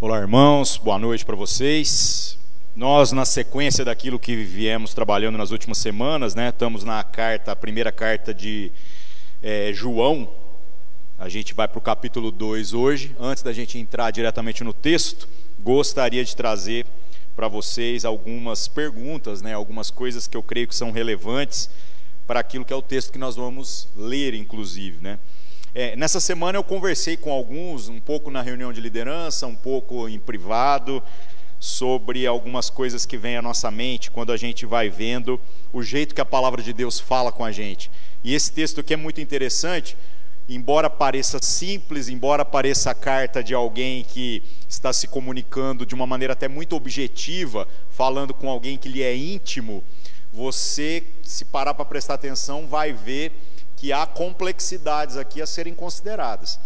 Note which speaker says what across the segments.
Speaker 1: Olá, irmãos, boa noite para vocês. Nós, na sequência daquilo que viemos trabalhando nas últimas semanas, né, estamos na carta, a primeira carta de é, João. A gente vai para o capítulo 2 hoje. Antes da gente entrar diretamente no texto, gostaria de trazer para vocês algumas perguntas, né, algumas coisas que eu creio que são relevantes para aquilo que é o texto que nós vamos ler, inclusive, né. É, nessa semana eu conversei com alguns, um pouco na reunião de liderança, um pouco em privado, sobre algumas coisas que vêm à nossa mente quando a gente vai vendo o jeito que a palavra de Deus fala com a gente. E esse texto aqui é muito interessante, embora pareça simples, embora pareça a carta de alguém que está se comunicando de uma maneira até muito objetiva, falando com alguém que lhe é íntimo, você, se parar para prestar atenção, vai ver que há complexidades aqui a serem consideradas.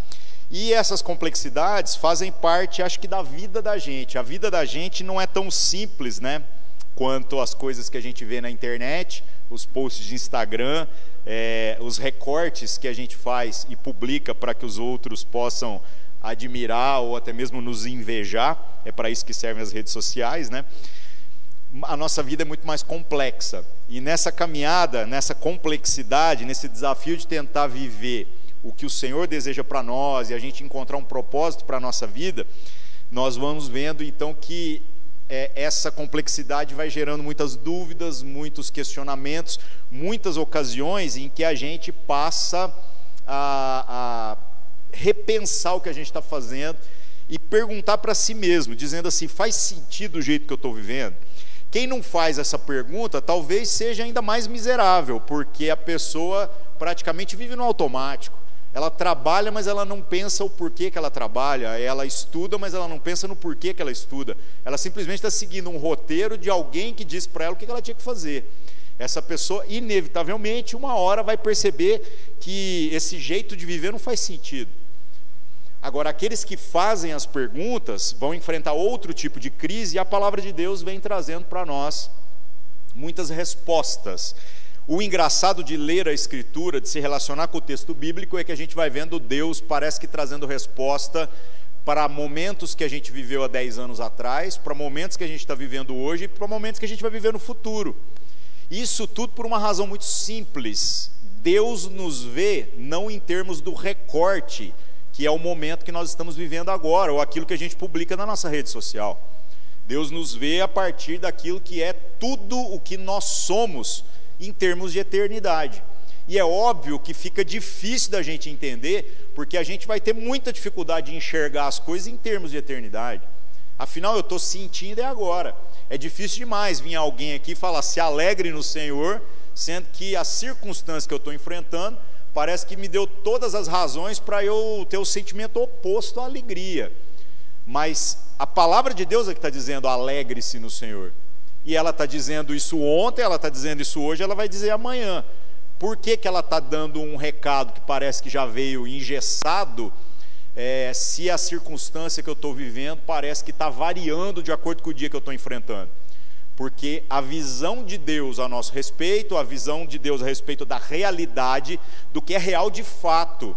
Speaker 1: E essas complexidades fazem parte, acho que, da vida da gente. A vida da gente não é tão simples, né? Quanto as coisas que a gente vê na internet, os posts de Instagram, é, os recortes que a gente faz e publica para que os outros possam admirar ou até mesmo nos invejar. É para isso que servem as redes sociais, né? A nossa vida é muito mais complexa. E nessa caminhada, nessa complexidade, nesse desafio de tentar viver o que o Senhor deseja para nós e a gente encontrar um propósito para a nossa vida, nós vamos vendo então que é, essa complexidade vai gerando muitas dúvidas, muitos questionamentos, muitas ocasiões em que a gente passa a, a repensar o que a gente está fazendo e perguntar para si mesmo, dizendo assim: faz sentido o jeito que eu estou vivendo? Quem não faz essa pergunta talvez seja ainda mais miserável, porque a pessoa praticamente vive no automático. Ela trabalha, mas ela não pensa o porquê que ela trabalha. Ela estuda, mas ela não pensa no porquê que ela estuda. Ela simplesmente está seguindo um roteiro de alguém que diz para ela o que ela tinha que fazer. Essa pessoa, inevitavelmente, uma hora vai perceber que esse jeito de viver não faz sentido. Agora, aqueles que fazem as perguntas vão enfrentar outro tipo de crise e a palavra de Deus vem trazendo para nós muitas respostas. O engraçado de ler a Escritura, de se relacionar com o texto bíblico, é que a gente vai vendo Deus, parece que trazendo resposta para momentos que a gente viveu há 10 anos atrás, para momentos que a gente está vivendo hoje e para momentos que a gente vai viver no futuro. Isso tudo por uma razão muito simples. Deus nos vê não em termos do recorte que é o momento que nós estamos vivendo agora, ou aquilo que a gente publica na nossa rede social. Deus nos vê a partir daquilo que é tudo o que nós somos em termos de eternidade. E é óbvio que fica difícil da gente entender, porque a gente vai ter muita dificuldade de enxergar as coisas em termos de eternidade. Afinal, eu estou sentindo é agora. É difícil demais vir alguém aqui e falar se alegre no Senhor, sendo que a circunstância que eu estou enfrentando parece que me deu todas as razões para eu ter o sentimento oposto à alegria. Mas a palavra de Deus é que está dizendo: alegre-se no Senhor. E ela está dizendo isso ontem, ela está dizendo isso hoje, ela vai dizer amanhã. Por que, que ela está dando um recado que parece que já veio engessado, é, se a circunstância que eu estou vivendo parece que está variando de acordo com o dia que eu estou enfrentando? Porque a visão de Deus a nosso respeito, a visão de Deus a respeito da realidade, do que é real de fato,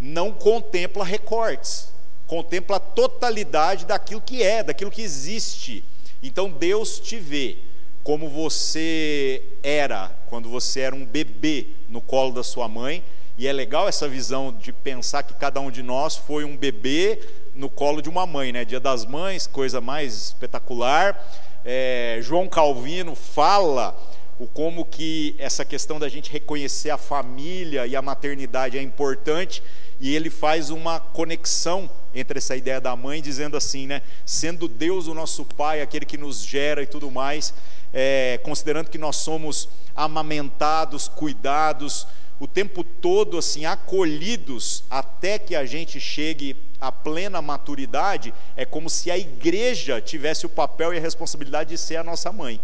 Speaker 1: não contempla recortes, contempla a totalidade daquilo que é, daquilo que existe. Então Deus te vê como você era quando você era um bebê no colo da sua mãe, e é legal essa visão de pensar que cada um de nós foi um bebê no colo de uma mãe, né? Dia das Mães, coisa mais espetacular é, João Calvino fala o como que essa questão da gente reconhecer a família e a maternidade é importante e ele faz uma conexão entre essa ideia da mãe dizendo assim, né, sendo Deus o nosso pai, aquele que nos gera e tudo mais, é, considerando que nós somos amamentados, cuidados o tempo todo assim acolhidos até que a gente chegue à plena maturidade, é como se a igreja tivesse o papel e a responsabilidade de ser a nossa mãe.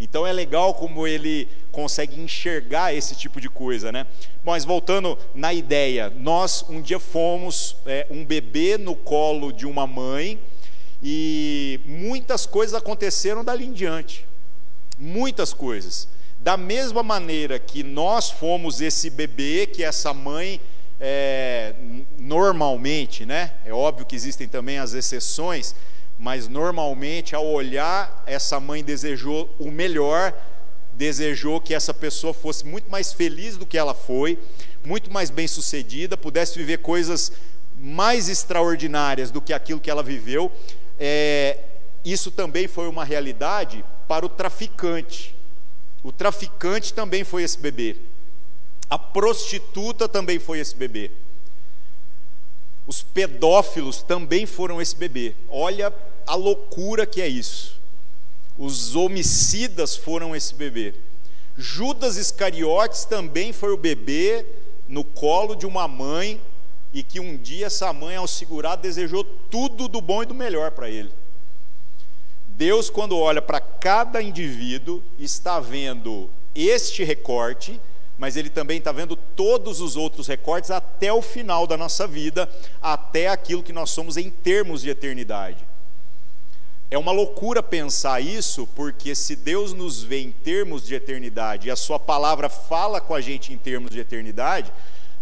Speaker 1: Então é legal como ele consegue enxergar esse tipo de coisa, né? Mas voltando na ideia, nós um dia fomos é, um bebê no colo de uma mãe e muitas coisas aconteceram dali em diante, muitas coisas. Da mesma maneira que nós fomos esse bebê que essa mãe é, normalmente, né? É óbvio que existem também as exceções, mas normalmente, ao olhar, essa mãe desejou o melhor, desejou que essa pessoa fosse muito mais feliz do que ela foi, muito mais bem sucedida, pudesse viver coisas mais extraordinárias do que aquilo que ela viveu. É, isso também foi uma realidade para o traficante. O traficante também foi esse bebê. A prostituta também foi esse bebê. Os pedófilos também foram esse bebê. Olha a loucura que é isso. Os homicidas foram esse bebê. Judas Iscariotes também foi o bebê no colo de uma mãe e que um dia essa mãe, ao segurar, desejou tudo do bom e do melhor para ele. Deus, quando olha para cada indivíduo, está vendo este recorte, mas Ele também está vendo todos os outros recortes até o final da nossa vida, até aquilo que nós somos em termos de eternidade. É uma loucura pensar isso, porque se Deus nos vê em termos de eternidade e a Sua palavra fala com a gente em termos de eternidade,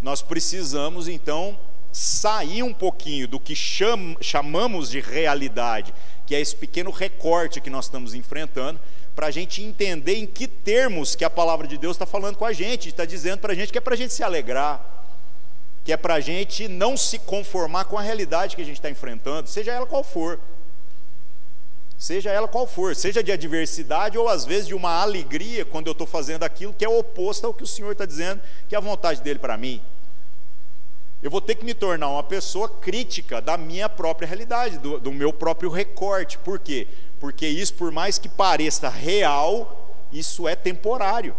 Speaker 1: nós precisamos então sair um pouquinho do que cham, chamamos de realidade que é esse pequeno recorte que nós estamos enfrentando, para a gente entender em que termos que a palavra de Deus está falando com a gente, está dizendo para a gente que é para a gente se alegrar, que é para a gente não se conformar com a realidade que a gente está enfrentando, seja ela qual for. Seja ela qual for, seja de adversidade ou às vezes de uma alegria quando eu estou fazendo aquilo que é oposto ao que o Senhor está dizendo, que é a vontade dele para mim. Eu vou ter que me tornar uma pessoa crítica da minha própria realidade, do, do, meu próprio recorte. Por quê? Porque isso, por mais que pareça real, isso é temporário.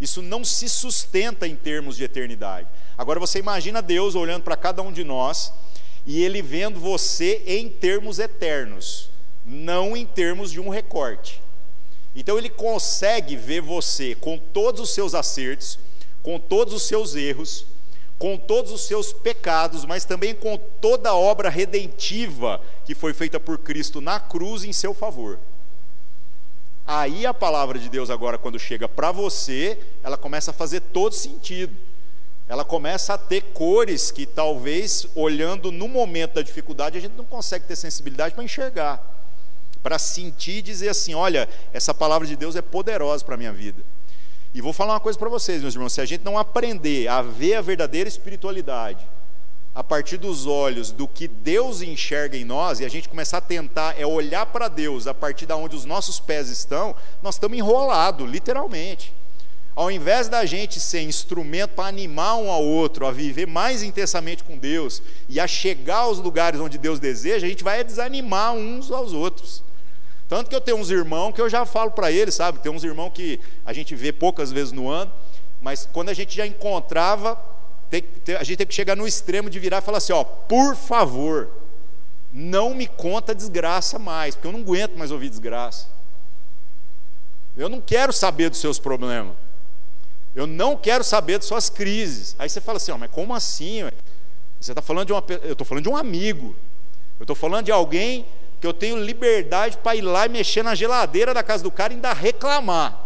Speaker 1: Isso não se sustenta em termos de eternidade. Agora você imagina Deus olhando para cada um de nós e ele vendo você em termos eternos, não em termos de um recorte. Então ele consegue ver você com todos os seus acertos, com todos os seus erros, com todos os seus pecados, mas também com toda a obra redentiva que foi feita por Cristo na cruz em seu favor. Aí a palavra de Deus, agora, quando chega para você, ela começa a fazer todo sentido. Ela começa a ter cores que talvez, olhando no momento da dificuldade, a gente não consegue ter sensibilidade para enxergar, para sentir e dizer assim: olha, essa palavra de Deus é poderosa para a minha vida. E vou falar uma coisa para vocês, meus irmãos: se a gente não aprender a ver a verdadeira espiritualidade a partir dos olhos do que Deus enxerga em nós, e a gente começar a tentar é olhar para Deus a partir de onde os nossos pés estão, nós estamos enrolados, literalmente. Ao invés da gente ser instrumento para animar um ao outro, a viver mais intensamente com Deus e a chegar aos lugares onde Deus deseja, a gente vai desanimar uns aos outros. Tanto que eu tenho uns irmãos que eu já falo para eles, sabe? Tem uns irmãos que a gente vê poucas vezes no ano, mas quando a gente já encontrava, tem, tem, a gente tem que chegar no extremo de virar e falar assim: ó, por favor, não me conta desgraça mais, porque eu não aguento mais ouvir desgraça. Eu não quero saber dos seus problemas. Eu não quero saber de suas crises. Aí você fala assim: ó, mas como assim? Você está falando de uma. Eu estou falando de um amigo. Eu estou falando de alguém que eu tenho liberdade para ir lá e mexer na geladeira da casa do cara e ainda reclamar.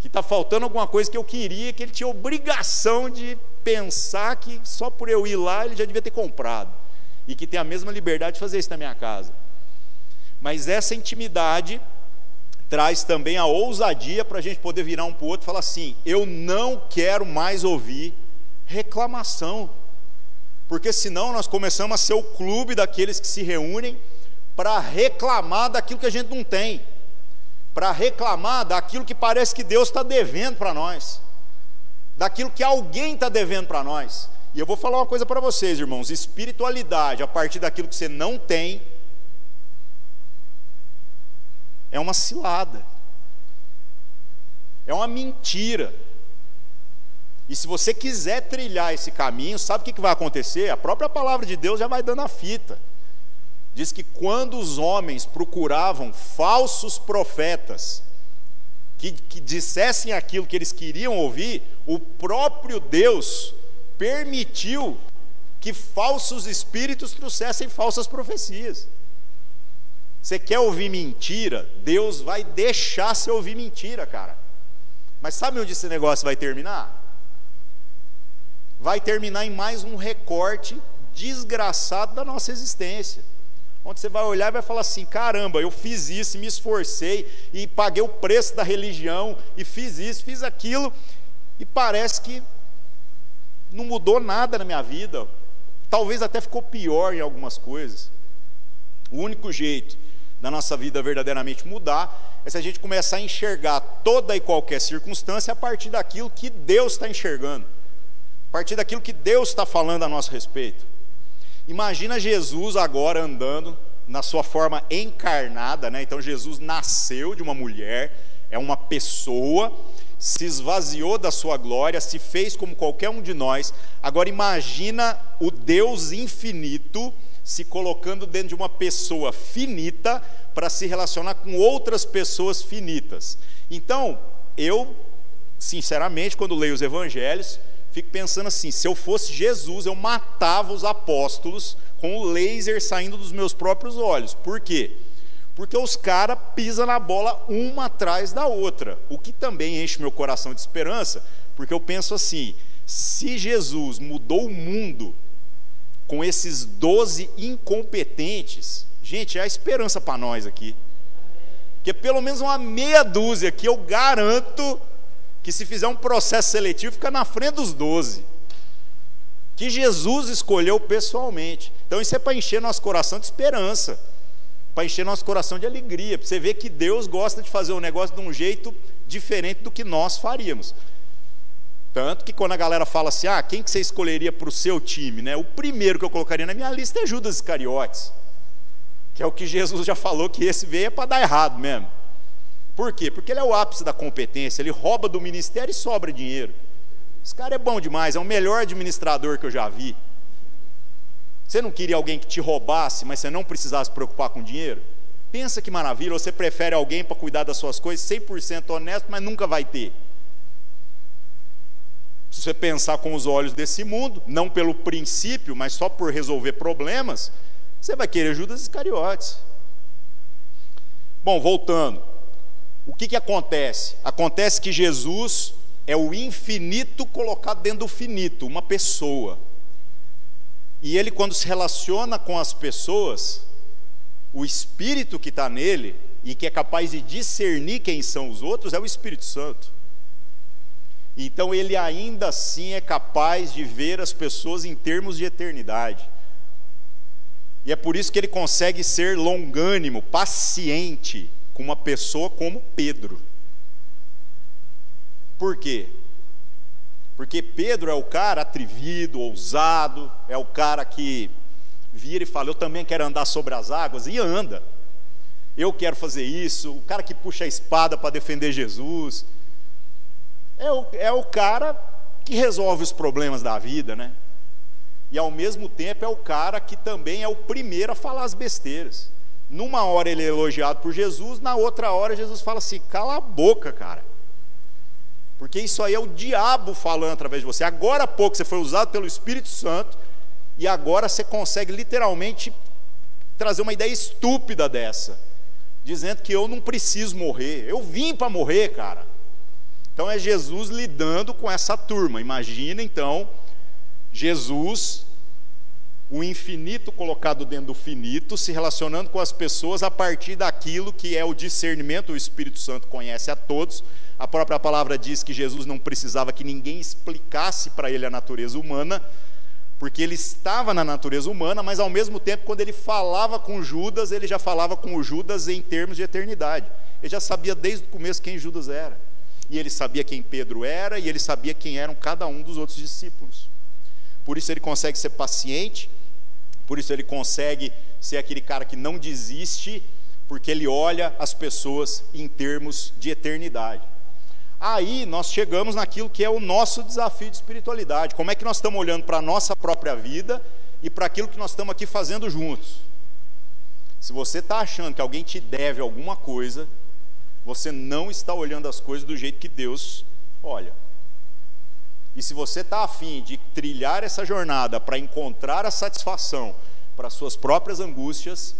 Speaker 1: Que está faltando alguma coisa que eu queria, que ele tinha obrigação de pensar que só por eu ir lá ele já devia ter comprado. E que tem a mesma liberdade de fazer isso na minha casa. Mas essa intimidade traz também a ousadia para a gente poder virar um para o outro e falar assim: eu não quero mais ouvir reclamação porque senão nós começamos a ser o clube daqueles que se reúnem para reclamar daquilo que a gente não tem, para reclamar daquilo que parece que Deus está devendo para nós, daquilo que alguém está devendo para nós. E eu vou falar uma coisa para vocês, irmãos: espiritualidade a partir daquilo que você não tem é uma cilada, é uma mentira. E se você quiser trilhar esse caminho, sabe o que vai acontecer? A própria palavra de Deus já vai dando a fita. Diz que quando os homens procuravam falsos profetas que, que dissessem aquilo que eles queriam ouvir, o próprio Deus permitiu que falsos espíritos trouxessem falsas profecias. Você quer ouvir mentira? Deus vai deixar você ouvir mentira, cara. Mas sabe onde esse negócio vai terminar? Vai terminar em mais um recorte desgraçado da nossa existência. Onde você vai olhar e vai falar assim: caramba, eu fiz isso, me esforcei e paguei o preço da religião, e fiz isso, fiz aquilo, e parece que não mudou nada na minha vida, talvez até ficou pior em algumas coisas. O único jeito da nossa vida verdadeiramente mudar é se a gente começar a enxergar toda e qualquer circunstância a partir daquilo que Deus está enxergando, partir daquilo que Deus está falando a nosso respeito. Imagina Jesus agora andando na sua forma encarnada, né? Então Jesus nasceu de uma mulher, é uma pessoa, se esvaziou da sua glória, se fez como qualquer um de nós. Agora imagina o Deus infinito se colocando dentro de uma pessoa finita para se relacionar com outras pessoas finitas. Então, eu, sinceramente, quando leio os evangelhos, fico pensando assim: se eu fosse Jesus, eu matava os apóstolos com o laser saindo dos meus próprios olhos. Por quê? Porque os caras pisam na bola uma atrás da outra, o que também enche meu coração de esperança, porque eu penso assim: se Jesus mudou o mundo com esses doze incompetentes, gente, é a esperança para nós aqui. Porque pelo menos uma meia dúzia que eu garanto que se fizer um processo seletivo fica na frente dos doze. Que Jesus escolheu pessoalmente. Então isso é para encher nosso coração de esperança, para encher nosso coração de alegria, para você ver que Deus gosta de fazer um negócio de um jeito diferente do que nós faríamos. Tanto que quando a galera fala assim, ah, quem que você escolheria para o seu time? Né? O primeiro que eu colocaria na minha lista é Judas Iscariotes, que é o que Jesus já falou que esse veio é para dar errado mesmo. Por quê? Porque ele é o ápice da competência, ele rouba do ministério e sobra dinheiro. Esse cara é bom demais, é o melhor administrador que eu já vi. Você não queria alguém que te roubasse, mas você não precisasse se preocupar com dinheiro? Pensa que maravilha, você prefere alguém para cuidar das suas coisas 100% honesto, mas nunca vai ter. Se você pensar com os olhos desse mundo, não pelo princípio, mas só por resolver problemas, você vai querer Judas Iscariotes. Bom, voltando. O que, que acontece? Acontece que Jesus é o infinito colocado dentro do finito, uma pessoa. E ele, quando se relaciona com as pessoas, o espírito que está nele e que é capaz de discernir quem são os outros é o Espírito Santo. Então ele ainda assim é capaz de ver as pessoas em termos de eternidade. E é por isso que ele consegue ser longânimo, paciente com uma pessoa como Pedro. Por quê? Porque Pedro é o cara atrevido, ousado, é o cara que vira e fala: Eu também quero andar sobre as águas, e anda. Eu quero fazer isso. O cara que puxa a espada para defender Jesus é o, é o cara que resolve os problemas da vida, né? E ao mesmo tempo é o cara que também é o primeiro a falar as besteiras. Numa hora ele é elogiado por Jesus, na outra hora Jesus fala assim: cala a boca, cara. Porque isso aí é o diabo falando através de você. Agora há pouco você foi usado pelo Espírito Santo, e agora você consegue literalmente trazer uma ideia estúpida dessa, dizendo que eu não preciso morrer. Eu vim para morrer, cara. Então é Jesus lidando com essa turma. Imagina então Jesus, o infinito colocado dentro do finito, se relacionando com as pessoas a partir daquilo que é o discernimento, o Espírito Santo conhece a todos. A própria palavra diz que Jesus não precisava que ninguém explicasse para ele a natureza humana, porque ele estava na natureza humana, mas ao mesmo tempo, quando ele falava com Judas, ele já falava com o Judas em termos de eternidade. Ele já sabia desde o começo quem Judas era e ele sabia quem Pedro era, e ele sabia quem eram cada um dos outros discípulos. Por isso ele consegue ser paciente, por isso ele consegue ser aquele cara que não desiste, porque ele olha as pessoas em termos de eternidade. Aí nós chegamos naquilo que é o nosso desafio de espiritualidade. Como é que nós estamos olhando para a nossa própria vida e para aquilo que nós estamos aqui fazendo juntos? Se você está achando que alguém te deve alguma coisa, você não está olhando as coisas do jeito que Deus olha. E se você está afim de trilhar essa jornada para encontrar a satisfação para suas próprias angústias,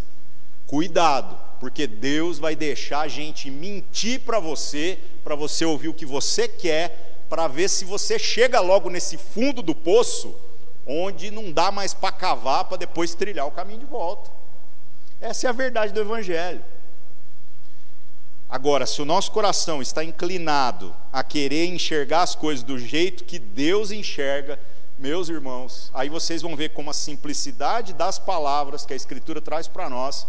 Speaker 1: cuidado, porque Deus vai deixar a gente mentir para você, para você ouvir o que você quer, para ver se você chega logo nesse fundo do poço, onde não dá mais para cavar para depois trilhar o caminho de volta. Essa é a verdade do Evangelho. Agora, se o nosso coração está inclinado a querer enxergar as coisas do jeito que Deus enxerga, meus irmãos, aí vocês vão ver como a simplicidade das palavras que a Escritura traz para nós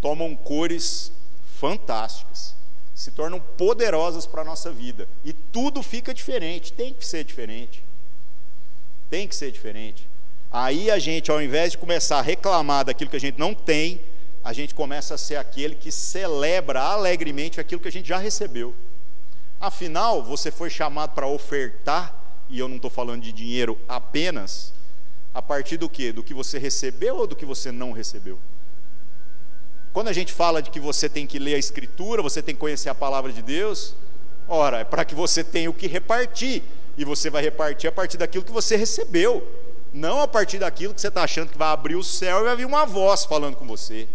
Speaker 1: tomam cores fantásticas, se tornam poderosas para a nossa vida, e tudo fica diferente, tem que ser diferente. Tem que ser diferente. Aí a gente, ao invés de começar a reclamar daquilo que a gente não tem, a gente começa a ser aquele que celebra alegremente aquilo que a gente já recebeu. Afinal, você foi chamado para ofertar, e eu não estou falando de dinheiro apenas, a partir do que? Do que você recebeu ou do que você não recebeu? Quando a gente fala de que você tem que ler a Escritura, você tem que conhecer a palavra de Deus, ora, é para que você tenha o que repartir, e você vai repartir a partir daquilo que você recebeu, não a partir daquilo que você está achando que vai abrir o céu e vai vir uma voz falando com você.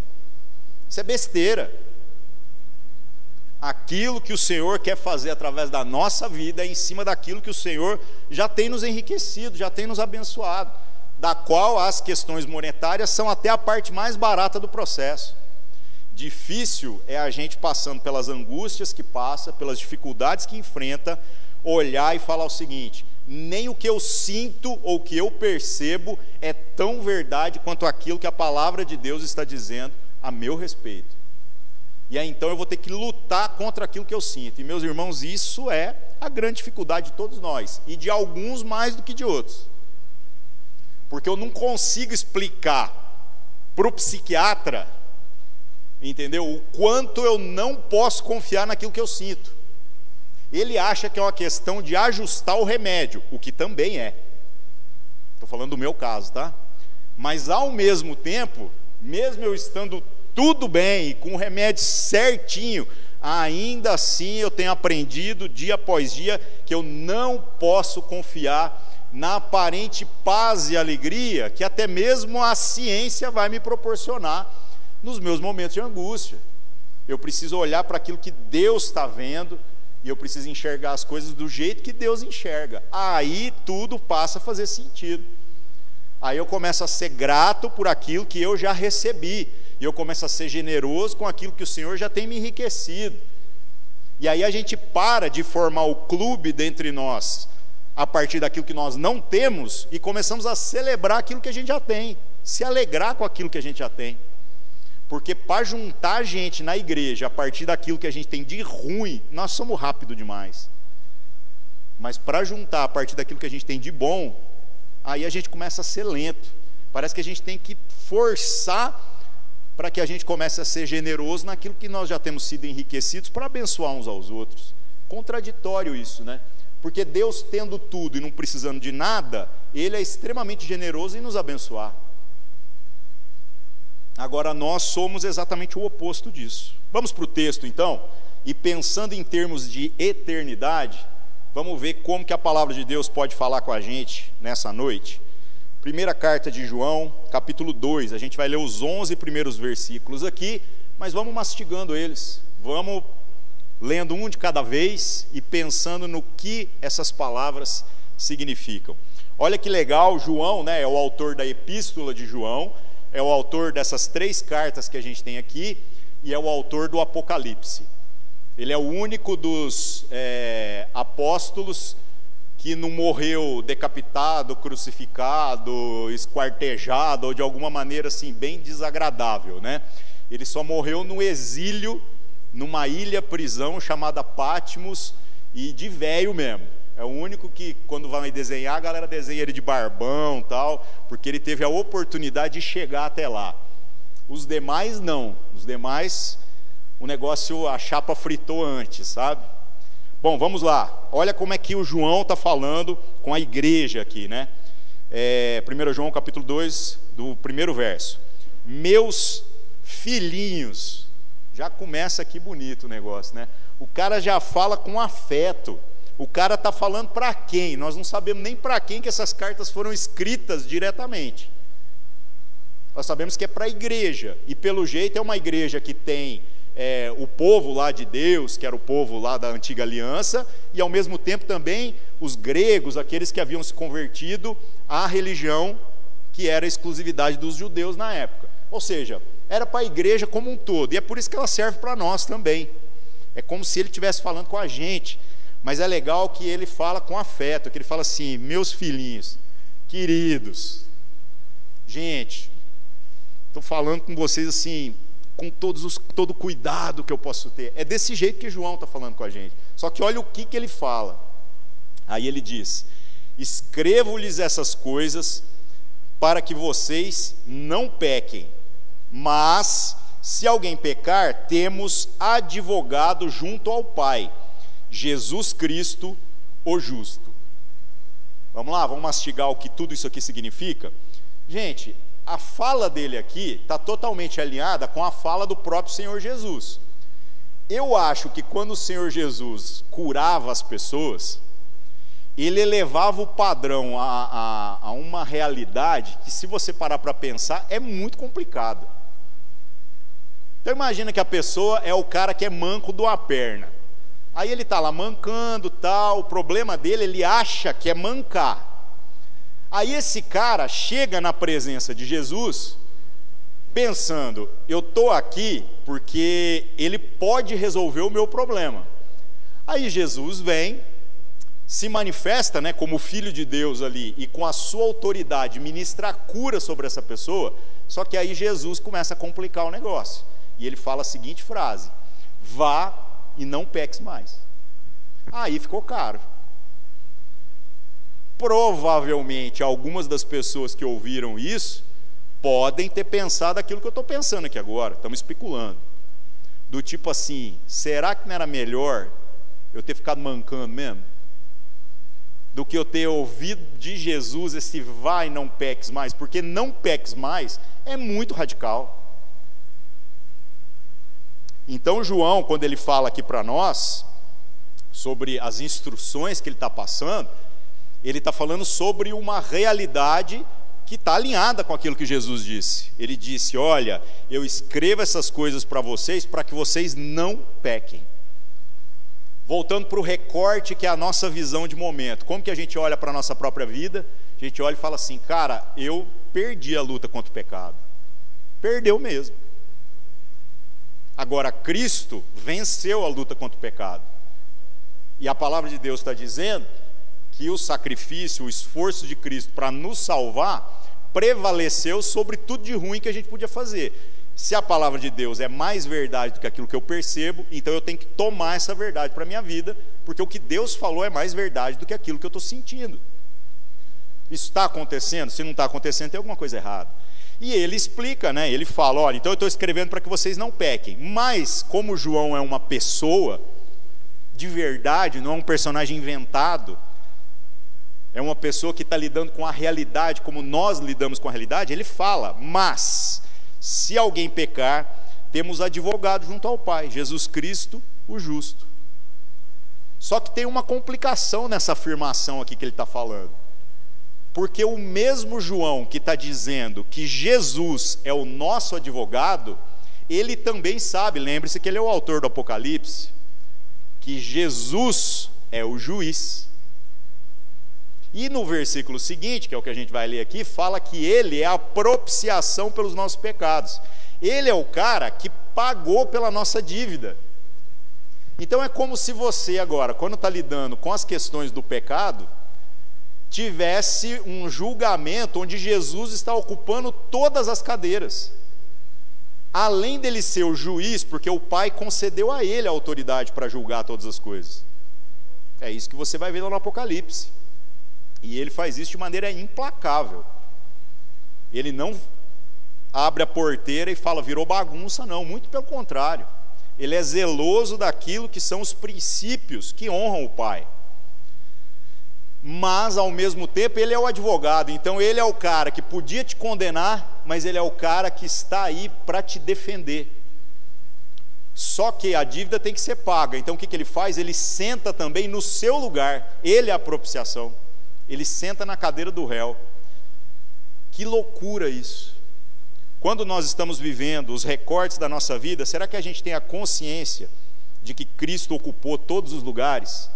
Speaker 1: Isso é besteira. Aquilo que o Senhor quer fazer através da nossa vida é em cima daquilo que o Senhor já tem nos enriquecido, já tem nos abençoado, da qual as questões monetárias são até a parte mais barata do processo. Difícil é a gente passando pelas angústias que passa, pelas dificuldades que enfrenta, olhar e falar o seguinte: nem o que eu sinto ou o que eu percebo é tão verdade quanto aquilo que a palavra de Deus está dizendo a meu respeito. E aí então eu vou ter que lutar contra aquilo que eu sinto. E meus irmãos, isso é a grande dificuldade de todos nós, e de alguns mais do que de outros. Porque eu não consigo explicar para o psiquiatra, entendeu? O quanto eu não posso confiar naquilo que eu sinto. Ele acha que é uma questão de ajustar o remédio, o que também é. Estou falando do meu caso, tá? Mas ao mesmo tempo, mesmo eu estando tudo bem e com o remédio certinho, ainda assim eu tenho aprendido dia após dia que eu não posso confiar na aparente paz e alegria que até mesmo a ciência vai me proporcionar nos meus momentos de angústia. Eu preciso olhar para aquilo que Deus está vendo e eu preciso enxergar as coisas do jeito que Deus enxerga. Aí tudo passa a fazer sentido. Aí eu começo a ser grato por aquilo que eu já recebi. E eu começo a ser generoso com aquilo que o Senhor já tem me enriquecido. E aí a gente para de formar o clube dentre nós, a partir daquilo que nós não temos, e começamos a celebrar aquilo que a gente já tem, se alegrar com aquilo que a gente já tem. Porque para juntar a gente na igreja a partir daquilo que a gente tem de ruim, nós somos rápido demais. Mas para juntar a partir daquilo que a gente tem de bom, aí a gente começa a ser lento. Parece que a gente tem que forçar para que a gente comece a ser generoso naquilo que nós já temos sido enriquecidos para abençoar uns aos outros. Contraditório isso, né? Porque Deus tendo tudo e não precisando de nada, Ele é extremamente generoso em nos abençoar. Agora nós somos exatamente o oposto disso. Vamos para o texto então, e pensando em termos de eternidade, Vamos ver como que a palavra de Deus pode falar com a gente nessa noite. Primeira carta de João, capítulo 2. A gente vai ler os 11 primeiros versículos aqui, mas vamos mastigando eles. Vamos lendo um de cada vez e pensando no que essas palavras significam. Olha que legal, João, né, é o autor da epístola de João, é o autor dessas três cartas que a gente tem aqui e é o autor do Apocalipse. Ele é o único dos é, apóstolos que não morreu decapitado, crucificado, esquartejado ou de alguma maneira assim bem desagradável, né? Ele só morreu no exílio, numa ilha prisão chamada Patmos e de velho mesmo. É o único que quando vai desenhar, a galera desenha ele de barbão, tal, porque ele teve a oportunidade de chegar até lá. Os demais não. Os demais o negócio, a chapa fritou antes, sabe? Bom, vamos lá. Olha como é que o João está falando com a igreja aqui, né? É, 1 João capítulo 2, do primeiro verso. Meus filhinhos. Já começa aqui bonito o negócio, né? O cara já fala com afeto. O cara está falando para quem? Nós não sabemos nem para quem que essas cartas foram escritas diretamente. Nós sabemos que é para a igreja. E pelo jeito é uma igreja que tem é, o povo lá de Deus, que era o povo lá da antiga aliança, e ao mesmo tempo também os gregos, aqueles que haviam se convertido à religião que era a exclusividade dos judeus na época. Ou seja, era para a igreja como um todo, e é por isso que ela serve para nós também. É como se ele estivesse falando com a gente, mas é legal que ele fala com afeto, que ele fala assim: meus filhinhos, queridos, gente, estou falando com vocês assim, com todos os, todo o cuidado que eu posso ter. É desse jeito que João está falando com a gente. Só que olha o que, que ele fala. Aí ele diz: Escrevo-lhes essas coisas para que vocês não pequem. Mas, se alguém pecar, temos advogado junto ao Pai, Jesus Cristo, o justo. Vamos lá, vamos mastigar o que tudo isso aqui significa? Gente, a fala dele aqui está totalmente alinhada com a fala do próprio Senhor Jesus. Eu acho que quando o Senhor Jesus curava as pessoas, ele elevava o padrão a, a, a uma realidade que, se você parar para pensar, é muito complicada. Então imagina que a pessoa é o cara que é manco de uma perna. Aí ele está lá mancando, tal, o problema dele, ele acha que é mancar. Aí esse cara chega na presença de Jesus pensando, eu estou aqui porque ele pode resolver o meu problema. Aí Jesus vem, se manifesta né, como filho de Deus ali e com a sua autoridade ministra a cura sobre essa pessoa, só que aí Jesus começa a complicar o negócio. E ele fala a seguinte frase: vá e não peques mais. Aí ficou caro provavelmente algumas das pessoas que ouviram isso podem ter pensado aquilo que eu estou pensando aqui agora, estamos especulando. Do tipo assim, será que não era melhor eu ter ficado mancando mesmo? Do que eu ter ouvido de Jesus esse vai não peques mais, porque não peques mais é muito radical. Então, João, quando ele fala aqui para nós, sobre as instruções que ele está passando, ele está falando sobre uma realidade que está alinhada com aquilo que Jesus disse. Ele disse: Olha, eu escrevo essas coisas para vocês para que vocês não pequem. Voltando para o recorte que é a nossa visão de momento. Como que a gente olha para a nossa própria vida? A gente olha e fala assim: Cara, eu perdi a luta contra o pecado. Perdeu mesmo. Agora, Cristo venceu a luta contra o pecado. E a palavra de Deus está dizendo que o sacrifício, o esforço de Cristo para nos salvar, prevaleceu sobre tudo de ruim que a gente podia fazer. Se a palavra de Deus é mais verdade do que aquilo que eu percebo, então eu tenho que tomar essa verdade para a minha vida, porque o que Deus falou é mais verdade do que aquilo que eu estou sentindo. Isso está acontecendo? Se não está acontecendo, tem alguma coisa errada. E ele explica, né? Ele fala: olha, então eu estou escrevendo para que vocês não pequem. Mas, como João é uma pessoa de verdade, não é um personagem inventado, é uma pessoa que está lidando com a realidade, como nós lidamos com a realidade, ele fala, mas se alguém pecar, temos advogado junto ao Pai, Jesus Cristo, o justo. Só que tem uma complicação nessa afirmação aqui que ele está falando. Porque o mesmo João que está dizendo que Jesus é o nosso advogado, ele também sabe, lembre-se que ele é o autor do Apocalipse, que Jesus é o juiz. E no versículo seguinte, que é o que a gente vai ler aqui, fala que ele é a propiciação pelos nossos pecados. Ele é o cara que pagou pela nossa dívida. Então é como se você agora, quando está lidando com as questões do pecado, tivesse um julgamento onde Jesus está ocupando todas as cadeiras. Além dele ser o juiz, porque o Pai concedeu a ele a autoridade para julgar todas as coisas. É isso que você vai ver no Apocalipse. E ele faz isso de maneira implacável. Ele não abre a porteira e fala, virou bagunça, não, muito pelo contrário. Ele é zeloso daquilo que são os princípios que honram o Pai. Mas, ao mesmo tempo, ele é o advogado, então ele é o cara que podia te condenar, mas ele é o cara que está aí para te defender. Só que a dívida tem que ser paga, então o que, que ele faz? Ele senta também no seu lugar, ele é a propiciação ele senta na cadeira do réu. Que loucura isso. quando nós estamos vivendo os recortes da nossa vida, será que a gente tem a consciência de que Cristo ocupou todos os lugares?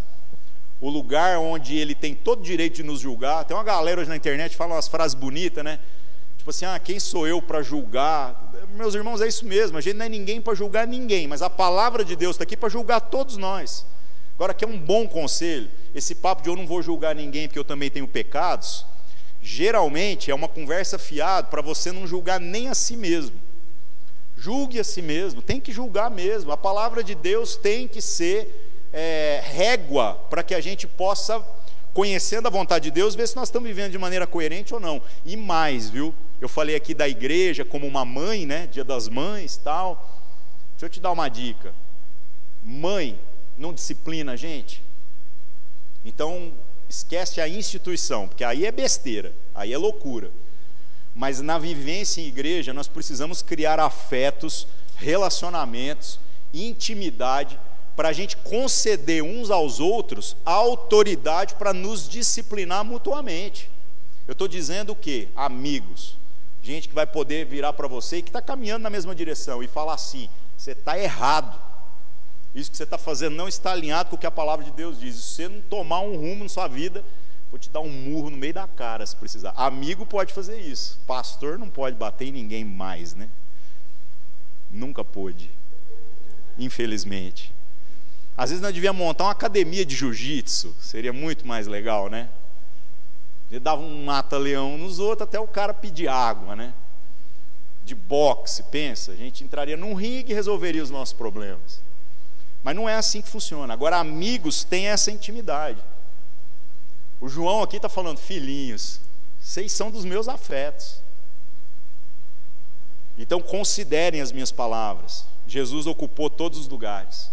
Speaker 1: O lugar onde ele tem todo o direito de nos julgar. Tem uma galera hoje na internet que fala umas frases bonitas, né? Tipo assim, ah, quem sou eu para julgar? Meus irmãos, é isso mesmo. A gente não é ninguém para julgar ninguém, mas a palavra de Deus está aqui para julgar todos nós. Agora, que é um bom conselho, esse papo de eu não vou julgar ninguém porque eu também tenho pecados, geralmente é uma conversa fiada para você não julgar nem a si mesmo. Julgue a si mesmo, tem que julgar mesmo. A palavra de Deus tem que ser é, régua para que a gente possa, conhecendo a vontade de Deus, ver se nós estamos vivendo de maneira coerente ou não. E mais, viu? Eu falei aqui da igreja como uma mãe, né? Dia das mães, tal. Deixa eu te dar uma dica. Mãe não disciplina a gente. Então, esquece a instituição, porque aí é besteira, aí é loucura. Mas na vivência em igreja, nós precisamos criar afetos, relacionamentos, intimidade, para a gente conceder uns aos outros a autoridade para nos disciplinar mutuamente. Eu estou dizendo o quê? Amigos. Gente que vai poder virar para você e que está caminhando na mesma direção e falar assim: você está errado. Isso que você está fazendo não está alinhado com o que a palavra de Deus diz. Se você não tomar um rumo na sua vida, vou te dar um murro no meio da cara se precisar. Amigo pode fazer isso. Pastor não pode bater em ninguém mais, né? Nunca pôde. Infelizmente. Às vezes nós devíamos montar uma academia de jiu-jitsu. Seria muito mais legal, né? Ele dava um mata-leão nos outros até o cara pedir água, né? De boxe, pensa. A gente entraria num ringue e resolveria os nossos problemas. Mas não é assim que funciona. Agora, amigos têm essa intimidade. O João aqui está falando, filhinhos, vocês são dos meus afetos. Então considerem as minhas palavras. Jesus ocupou todos os lugares.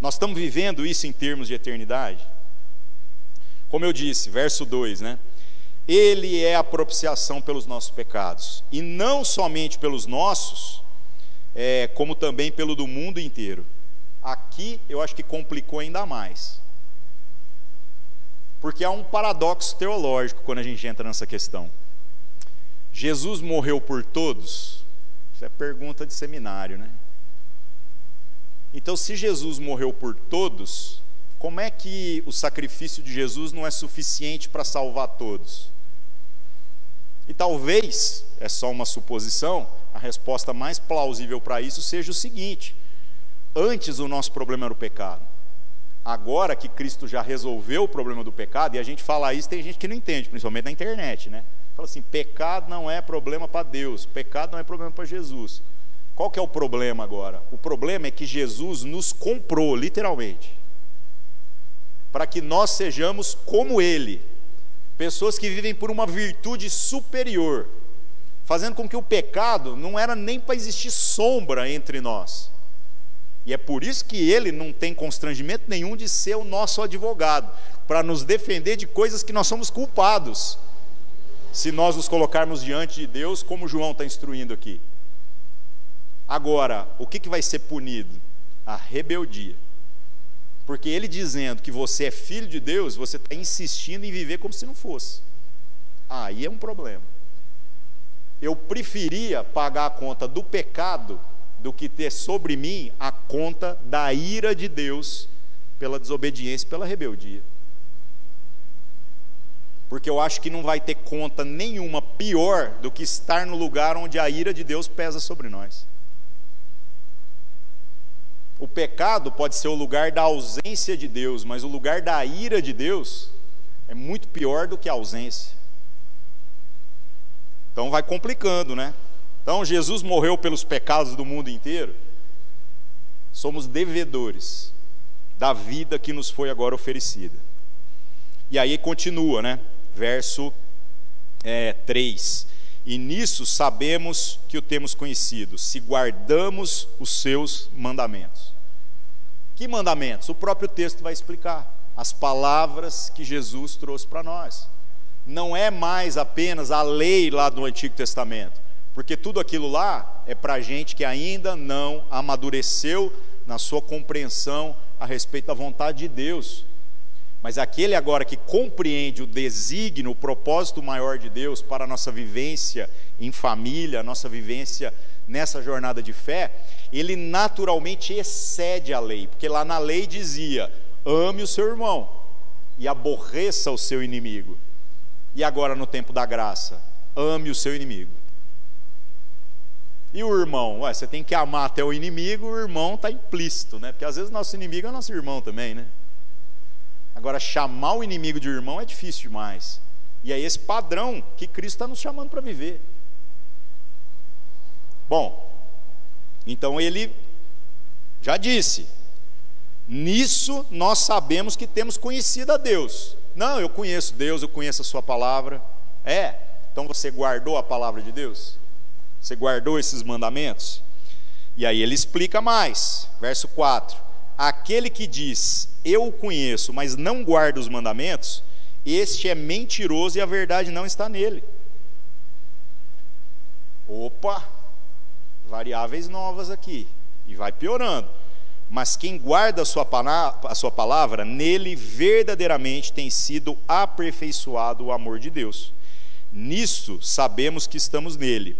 Speaker 1: Nós estamos vivendo isso em termos de eternidade? Como eu disse, verso 2, né? Ele é a propiciação pelos nossos pecados, e não somente pelos nossos, é, como também pelo do mundo inteiro. Aqui eu acho que complicou ainda mais. Porque há um paradoxo teológico quando a gente entra nessa questão. Jesus morreu por todos? Isso é pergunta de seminário, né? Então, se Jesus morreu por todos, como é que o sacrifício de Jesus não é suficiente para salvar todos? E talvez, é só uma suposição, a resposta mais plausível para isso seja o seguinte: Antes o nosso problema era o pecado. Agora que Cristo já resolveu o problema do pecado, e a gente fala isso, tem gente que não entende, principalmente na internet, né? Fala assim: pecado não é problema para Deus, pecado não é problema para Jesus. Qual que é o problema agora? O problema é que Jesus nos comprou, literalmente, para que nós sejamos como Ele, pessoas que vivem por uma virtude superior, fazendo com que o pecado não era nem para existir sombra entre nós. E é por isso que ele não tem constrangimento nenhum de ser o nosso advogado, para nos defender de coisas que nós somos culpados, se nós nos colocarmos diante de Deus, como João está instruindo aqui. Agora, o que, que vai ser punido? A rebeldia. Porque ele dizendo que você é filho de Deus, você está insistindo em viver como se não fosse. Aí é um problema. Eu preferia pagar a conta do pecado do que ter sobre mim a conta da ira de Deus pela desobediência, pela rebeldia. Porque eu acho que não vai ter conta nenhuma pior do que estar no lugar onde a ira de Deus pesa sobre nós. O pecado pode ser o lugar da ausência de Deus, mas o lugar da ira de Deus é muito pior do que a ausência. Então vai complicando, né? Então, Jesus morreu pelos pecados do mundo inteiro. Somos devedores da vida que nos foi agora oferecida. E aí continua, né? Verso é, 3. E nisso sabemos que o temos conhecido, se guardamos os seus mandamentos. Que mandamentos? O próprio texto vai explicar. As palavras que Jesus trouxe para nós. Não é mais apenas a lei lá do Antigo Testamento porque tudo aquilo lá é para gente que ainda não amadureceu na sua compreensão a respeito da vontade de Deus. Mas aquele agora que compreende o desígnio, o propósito maior de Deus para a nossa vivência em família, a nossa vivência nessa jornada de fé, ele naturalmente excede a lei, porque lá na lei dizia: ame o seu irmão e aborreça o seu inimigo. E agora no tempo da graça, ame o seu inimigo. E o irmão? Ué, você tem que amar até o inimigo, o irmão está implícito, né? Porque às vezes nosso inimigo é nosso irmão também, né? Agora, chamar o inimigo de irmão é difícil demais. E é esse padrão que Cristo está nos chamando para viver. Bom, então ele já disse: nisso nós sabemos que temos conhecido a Deus. Não, eu conheço Deus, eu conheço a Sua palavra. É, então você guardou a palavra de Deus? Você guardou esses mandamentos? E aí ele explica mais, verso 4: Aquele que diz, Eu o conheço, mas não guarda os mandamentos, este é mentiroso e a verdade não está nele. Opa, variáveis novas aqui, e vai piorando. Mas quem guarda a sua, a sua palavra, nele verdadeiramente tem sido aperfeiçoado o amor de Deus. Nisso sabemos que estamos nele.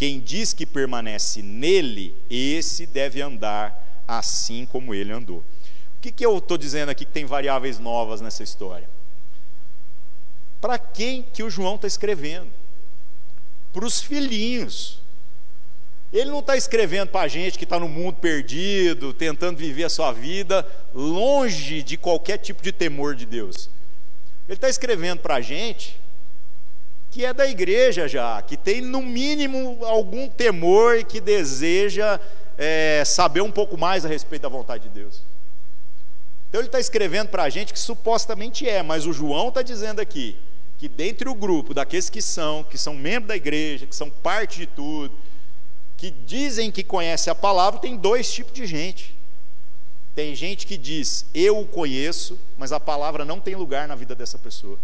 Speaker 1: Quem diz que permanece nele, esse deve andar assim como ele andou. O que, que eu estou dizendo aqui que tem variáveis novas nessa história? Para quem que o João está escrevendo? Para os filhinhos. Ele não está escrevendo para a gente que está no mundo perdido, tentando viver a sua vida longe de qualquer tipo de temor de Deus. Ele está escrevendo para a gente que é da igreja já, que tem no mínimo algum temor e que deseja é, saber um pouco mais a respeito da vontade de Deus. Então ele está escrevendo para a gente que supostamente é, mas o João está dizendo aqui que dentre o grupo daqueles que são, que são membros da igreja, que são parte de tudo, que dizem que conhecem a palavra, tem dois tipos de gente. Tem gente que diz, eu o conheço, mas a palavra não tem lugar na vida dessa pessoa.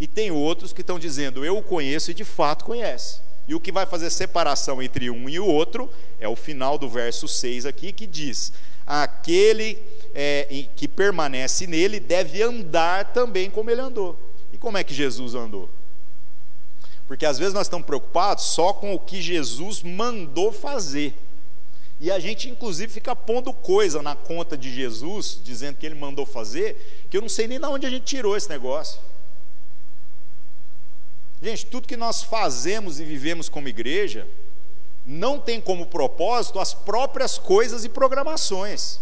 Speaker 1: E tem outros que estão dizendo, eu o conheço e de fato conhece. E o que vai fazer separação entre um e o outro é o final do verso 6 aqui, que diz: aquele é, que permanece nele deve andar também como ele andou. E como é que Jesus andou? Porque às vezes nós estamos preocupados só com o que Jesus mandou fazer. E a gente, inclusive, fica pondo coisa na conta de Jesus, dizendo que ele mandou fazer, que eu não sei nem de onde a gente tirou esse negócio. Gente, tudo que nós fazemos e vivemos como igreja não tem como propósito as próprias coisas e programações.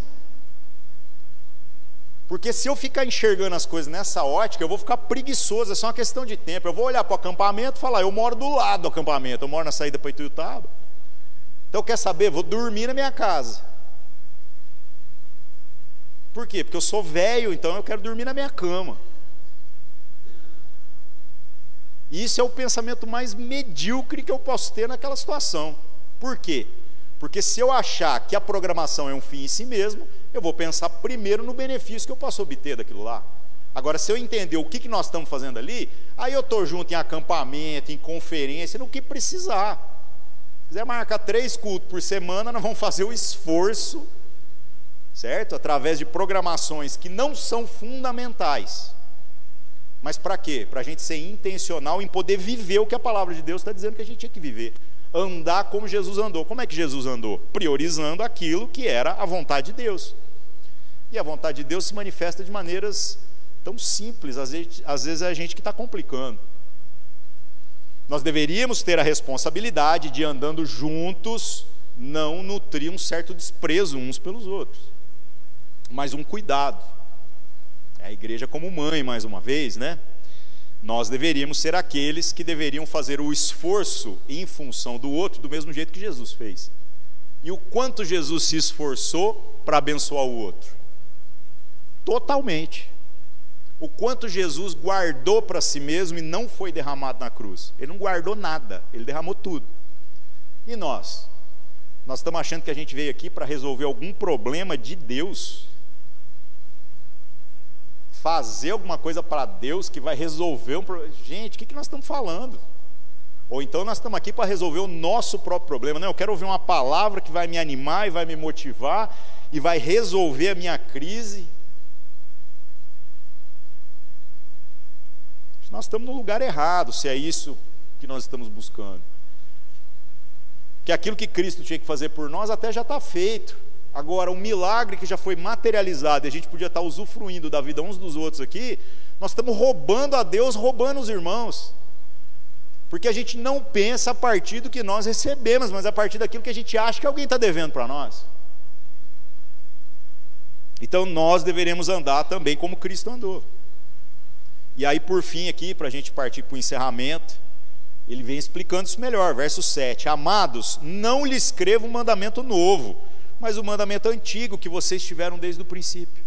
Speaker 1: Porque se eu ficar enxergando as coisas nessa ótica, eu vou ficar preguiçoso, é só uma questão de tempo. Eu vou olhar para o acampamento e falar, eu moro do lado do acampamento, eu moro na saída para Ituiutaba. Então, quer saber? Vou dormir na minha casa. Por quê? Porque eu sou velho, então eu quero dormir na minha cama. E isso é o pensamento mais medíocre que eu posso ter naquela situação. Por quê? Porque se eu achar que a programação é um fim em si mesmo, eu vou pensar primeiro no benefício que eu posso obter daquilo lá. Agora, se eu entender o que, que nós estamos fazendo ali, aí eu estou junto em acampamento, em conferência, no que precisar. Se quiser marcar três cultos por semana, nós vamos fazer o esforço, certo? Através de programações que não são fundamentais mas para quê? Para a gente ser intencional em poder viver o que a palavra de Deus está dizendo que a gente tinha que viver. Andar como Jesus andou. Como é que Jesus andou? Priorizando aquilo que era a vontade de Deus. E a vontade de Deus se manifesta de maneiras tão simples, às vezes, às vezes é a gente que está complicando. Nós deveríamos ter a responsabilidade de, andando juntos, não nutrir um certo desprezo uns pelos outros, mas um cuidado a igreja como mãe, mais uma vez, né? Nós deveríamos ser aqueles que deveriam fazer o esforço em função do outro, do mesmo jeito que Jesus fez. E o quanto Jesus se esforçou para abençoar o outro? Totalmente. O quanto Jesus guardou para si mesmo e não foi derramado na cruz. Ele não guardou nada, ele derramou tudo. E nós? Nós estamos achando que a gente veio aqui para resolver algum problema de Deus fazer alguma coisa para Deus que vai resolver um problema. Gente, o que, que nós estamos falando? Ou então nós estamos aqui para resolver o nosso próprio problema. Não, eu quero ouvir uma palavra que vai me animar e vai me motivar e vai resolver a minha crise. Nós estamos no lugar errado, se é isso que nós estamos buscando. Que aquilo que Cristo tinha que fazer por nós até já está feito. Agora, um milagre que já foi materializado e a gente podia estar usufruindo da vida uns dos outros aqui, nós estamos roubando a Deus, roubando os irmãos. Porque a gente não pensa a partir do que nós recebemos, mas a partir daquilo que a gente acha que alguém está devendo para nós. Então nós deveremos andar também como Cristo andou. E aí, por fim, aqui, para a gente partir para o encerramento, ele vem explicando isso melhor, verso 7. Amados, não lhes escrevo um mandamento novo, mas o mandamento antigo que vocês tiveram desde o princípio.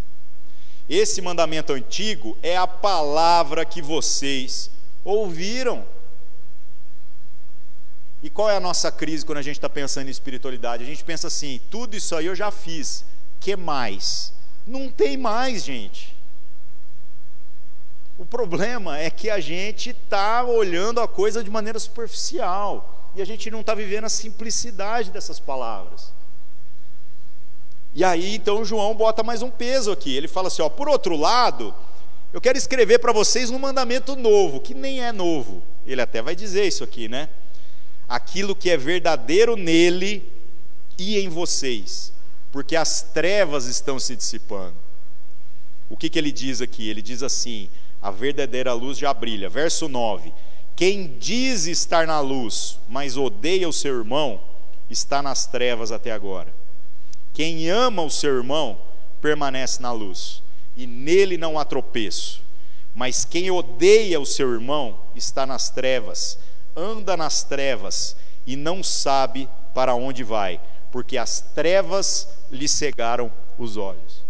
Speaker 1: Esse mandamento antigo é a palavra que vocês ouviram. E qual é a nossa crise quando a gente está pensando em espiritualidade? A gente pensa assim: tudo isso aí eu já fiz, que mais? Não tem mais, gente. O problema é que a gente está olhando a coisa de maneira superficial e a gente não está vivendo a simplicidade dessas palavras. E aí então João bota mais um peso aqui. Ele fala assim: ó, por outro lado, eu quero escrever para vocês um mandamento novo, que nem é novo. Ele até vai dizer isso aqui, né? Aquilo que é verdadeiro nele e em vocês, porque as trevas estão se dissipando. O que, que ele diz aqui? Ele diz assim: a verdadeira luz já brilha. Verso 9: Quem diz estar na luz, mas odeia o seu irmão, está nas trevas até agora. Quem ama o seu irmão, permanece na luz, e nele não há tropeço. Mas quem odeia o seu irmão, está nas trevas, anda nas trevas, e não sabe para onde vai, porque as trevas lhe cegaram os olhos.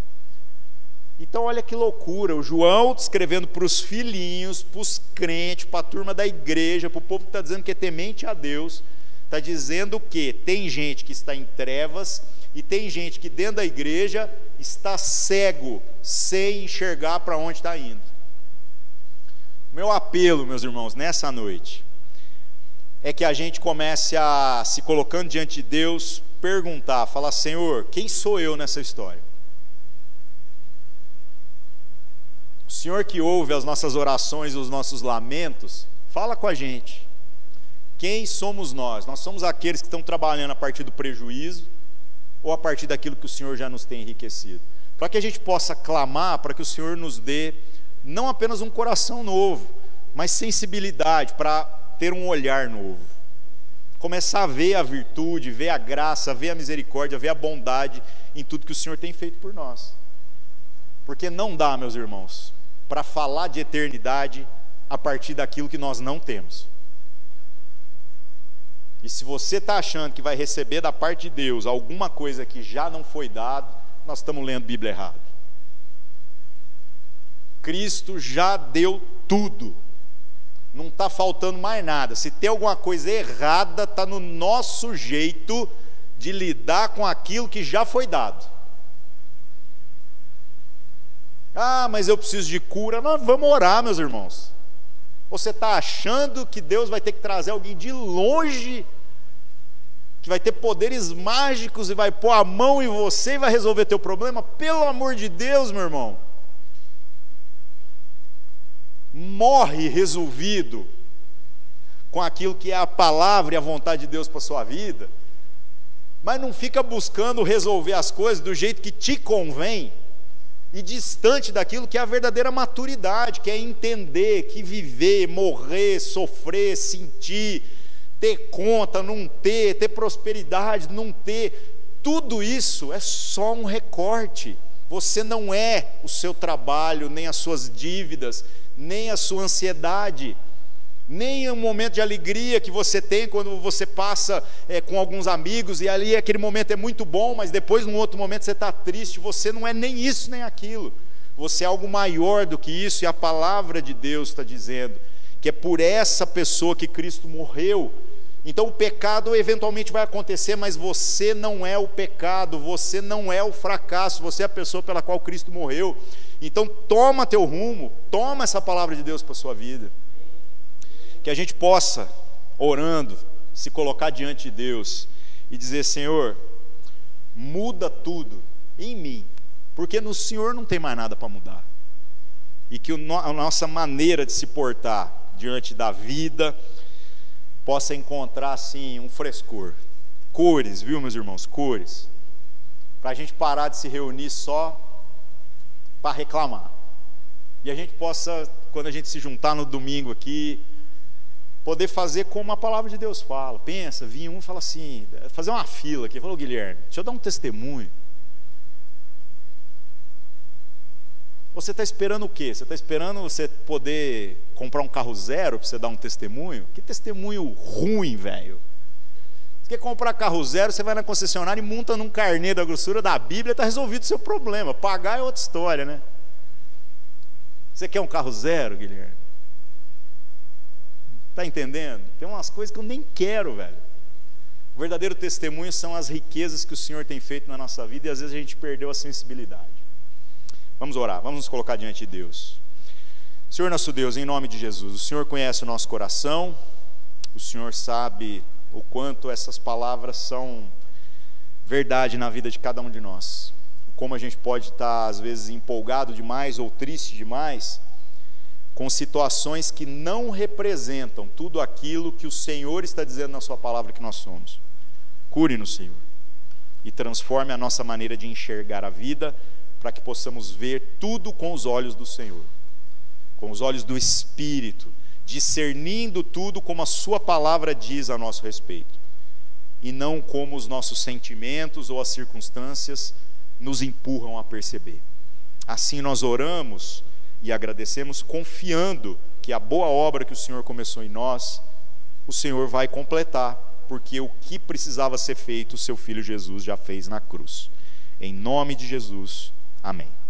Speaker 1: Então, olha que loucura, o João escrevendo para os filhinhos, para os crentes, para a turma da igreja, para o povo que está dizendo que é temente a Deus, está dizendo que tem gente que está em trevas e tem gente que dentro da igreja está cego, sem enxergar para onde está indo. Meu apelo, meus irmãos, nessa noite, é que a gente comece a, se colocando diante de Deus, perguntar, falar: Senhor, quem sou eu nessa história? O Senhor que ouve as nossas orações os nossos lamentos, fala com a gente. Quem somos nós? Nós somos aqueles que estão trabalhando a partir do prejuízo ou a partir daquilo que o Senhor já nos tem enriquecido? Para que a gente possa clamar para que o Senhor nos dê não apenas um coração novo, mas sensibilidade para ter um olhar novo. Começar a ver a virtude, ver a graça, ver a misericórdia, ver a bondade em tudo que o Senhor tem feito por nós. Porque não dá, meus irmãos, para falar de eternidade a partir daquilo que nós não temos. E se você está achando que vai receber da parte de Deus alguma coisa que já não foi dado, nós estamos lendo Bíblia errado. Cristo já deu tudo. Não está faltando mais nada. Se tem alguma coisa errada, está no nosso jeito de lidar com aquilo que já foi dado. Ah, mas eu preciso de cura. Não, vamos orar, meus irmãos. Você está achando que Deus vai ter que trazer alguém de longe, que vai ter poderes mágicos e vai pôr a mão em você e vai resolver teu problema? Pelo amor de Deus, meu irmão. Morre resolvido com aquilo que é a palavra e a vontade de Deus para sua vida, mas não fica buscando resolver as coisas do jeito que te convém e distante daquilo que é a verdadeira maturidade, que é entender que viver, morrer, sofrer, sentir, ter conta, não ter, ter prosperidade, não ter, tudo isso é só um recorte. Você não é o seu trabalho, nem as suas dívidas, nem a sua ansiedade nem o momento de alegria que você tem quando você passa é, com alguns amigos e ali aquele momento é muito bom, mas depois num outro momento você está triste. Você não é nem isso nem aquilo. Você é algo maior do que isso e a palavra de Deus está dizendo que é por essa pessoa que Cristo morreu. Então o pecado eventualmente vai acontecer, mas você não é o pecado, você não é o fracasso, você é a pessoa pela qual Cristo morreu. Então toma teu rumo, toma essa palavra de Deus para sua vida que a gente possa, orando, se colocar diante de Deus e dizer: Senhor, muda tudo em mim, porque no Senhor não tem mais nada para mudar. e que a nossa maneira de se portar diante da vida possa encontrar assim um frescor. Cores, viu, meus irmãos? Cores. Para a gente parar de se reunir só para reclamar. E a gente possa, quando a gente se juntar no domingo aqui, poder fazer como a palavra de Deus fala. Pensa, vinha um e fala assim, fazer uma fila aqui. Falou, Guilherme, deixa eu dar um testemunho. Você está esperando o quê? Você está esperando você poder comprar um carro zero para você dar um testemunho? Que testemunho ruim, velho. Você quer comprar carro zero, você vai na concessionária e monta num carnê da grossura da Bíblia, está resolvido o seu problema. Pagar é outra história, né? Você quer um carro zero, Guilherme? Está entendendo? Tem umas coisas que eu nem quero, velho. O verdadeiro testemunho são as riquezas que o Senhor tem feito na nossa vida e às vezes a gente perdeu a sensibilidade. Vamos orar, vamos nos colocar diante de Deus. Senhor nosso Deus, em nome de Jesus, o Senhor conhece o nosso coração, o Senhor sabe o quanto essas palavras são verdade na vida de cada um de nós. Como a gente pode estar, às vezes, empolgado demais ou triste demais com situações que não representam tudo aquilo que o Senhor está dizendo na Sua palavra que nós somos. Cure-nos, Senhor, e transforme a nossa maneira de enxergar a vida para que possamos ver tudo com os olhos do Senhor, com os olhos do Espírito, discernindo tudo como a Sua palavra diz a nosso respeito, e não como os nossos sentimentos ou as circunstâncias nos empurram a perceber. Assim nós oramos e agradecemos, confiando que a boa obra que o Senhor começou em nós, o Senhor vai completar, porque o que precisava ser feito, o seu filho Jesus já fez na cruz. Em nome de Jesus. Amém.